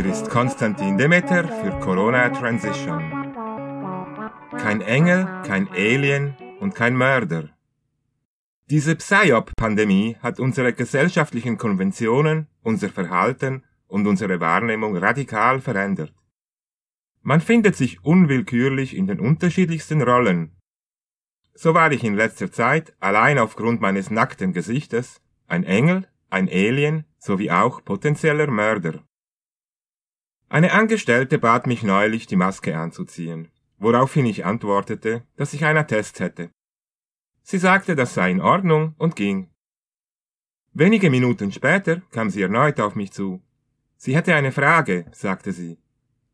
Hier ist Konstantin Demeter für Corona Transition. Kein Engel, kein Alien und kein Mörder. Diese Psyop-Pandemie hat unsere gesellschaftlichen Konventionen, unser Verhalten und unsere Wahrnehmung radikal verändert. Man findet sich unwillkürlich in den unterschiedlichsten Rollen. So war ich in letzter Zeit, allein aufgrund meines nackten Gesichtes, ein Engel, ein Alien sowie auch potenzieller Mörder. Eine Angestellte bat mich neulich, die Maske anzuziehen, woraufhin ich antwortete, dass ich einen Attest hätte. Sie sagte, das sei in Ordnung und ging. Wenige Minuten später kam sie erneut auf mich zu. Sie hätte eine Frage, sagte sie.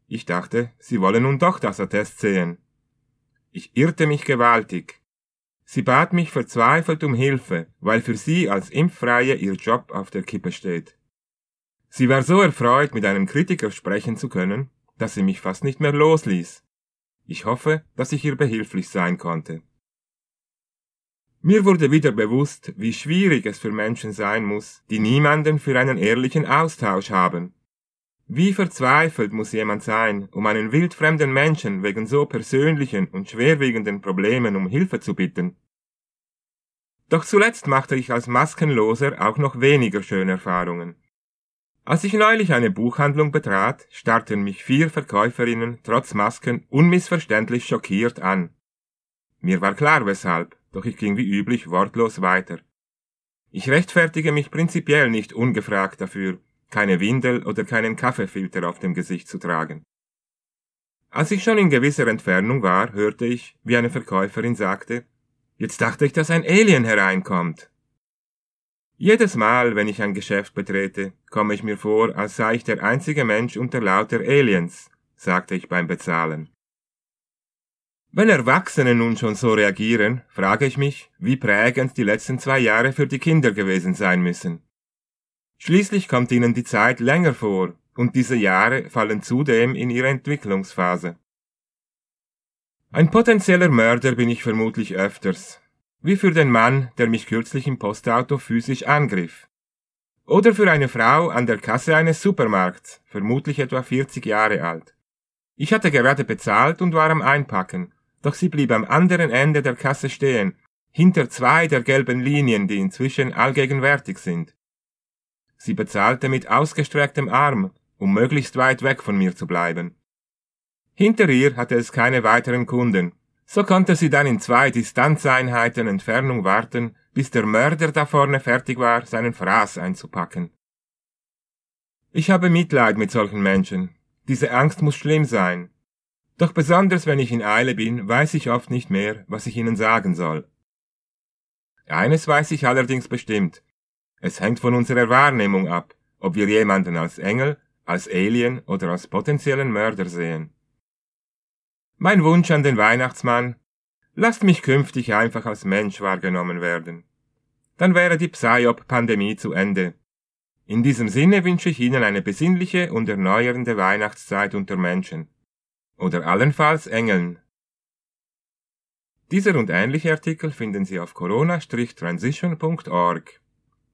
Ich dachte, sie wolle nun doch das Attest sehen. Ich irrte mich gewaltig. Sie bat mich verzweifelt um Hilfe, weil für sie als Impffreie ihr Job auf der Kippe steht. Sie war so erfreut, mit einem Kritiker sprechen zu können, dass sie mich fast nicht mehr losließ. Ich hoffe, dass ich ihr behilflich sein konnte. Mir wurde wieder bewusst, wie schwierig es für Menschen sein muss, die niemanden für einen ehrlichen Austausch haben. Wie verzweifelt muss jemand sein, um einen wildfremden Menschen wegen so persönlichen und schwerwiegenden Problemen um Hilfe zu bitten. Doch zuletzt machte ich als Maskenloser auch noch weniger schöne Erfahrungen. Als ich neulich eine Buchhandlung betrat, starrten mich vier Verkäuferinnen trotz Masken unmissverständlich schockiert an. Mir war klar weshalb, doch ich ging wie üblich wortlos weiter. Ich rechtfertige mich prinzipiell nicht ungefragt dafür, keine Windel oder keinen Kaffeefilter auf dem Gesicht zu tragen. Als ich schon in gewisser Entfernung war, hörte ich, wie eine Verkäuferin sagte, Jetzt dachte ich, dass ein Alien hereinkommt. Jedes Mal, wenn ich ein Geschäft betrete, komme ich mir vor, als sei ich der einzige Mensch unter lauter Aliens, sagte ich beim Bezahlen. Wenn Erwachsene nun schon so reagieren, frage ich mich, wie prägend die letzten zwei Jahre für die Kinder gewesen sein müssen. Schließlich kommt ihnen die Zeit länger vor, und diese Jahre fallen zudem in ihre Entwicklungsphase. Ein potenzieller Mörder bin ich vermutlich öfters, wie für den Mann, der mich kürzlich im Postauto physisch angriff. Oder für eine Frau an der Kasse eines Supermarkts, vermutlich etwa 40 Jahre alt. Ich hatte gerade bezahlt und war am Einpacken, doch sie blieb am anderen Ende der Kasse stehen, hinter zwei der gelben Linien, die inzwischen allgegenwärtig sind. Sie bezahlte mit ausgestrecktem Arm, um möglichst weit weg von mir zu bleiben. Hinter ihr hatte es keine weiteren Kunden, so konnte sie dann in zwei Distanzeinheiten Entfernung warten, bis der Mörder da vorne fertig war, seinen Fraß einzupacken. Ich habe Mitleid mit solchen Menschen. Diese Angst muss schlimm sein. Doch besonders wenn ich in Eile bin, weiß ich oft nicht mehr, was ich ihnen sagen soll. Eines weiß ich allerdings bestimmt. Es hängt von unserer Wahrnehmung ab, ob wir jemanden als Engel, als Alien oder als potenziellen Mörder sehen. Mein Wunsch an den Weihnachtsmann, lasst mich künftig einfach als Mensch wahrgenommen werden. Dann wäre die Psyop-Pandemie zu Ende. In diesem Sinne wünsche ich Ihnen eine besinnliche und erneuernde Weihnachtszeit unter Menschen. Oder allenfalls Engeln. Dieser und ähnliche Artikel finden Sie auf corona-transition.org.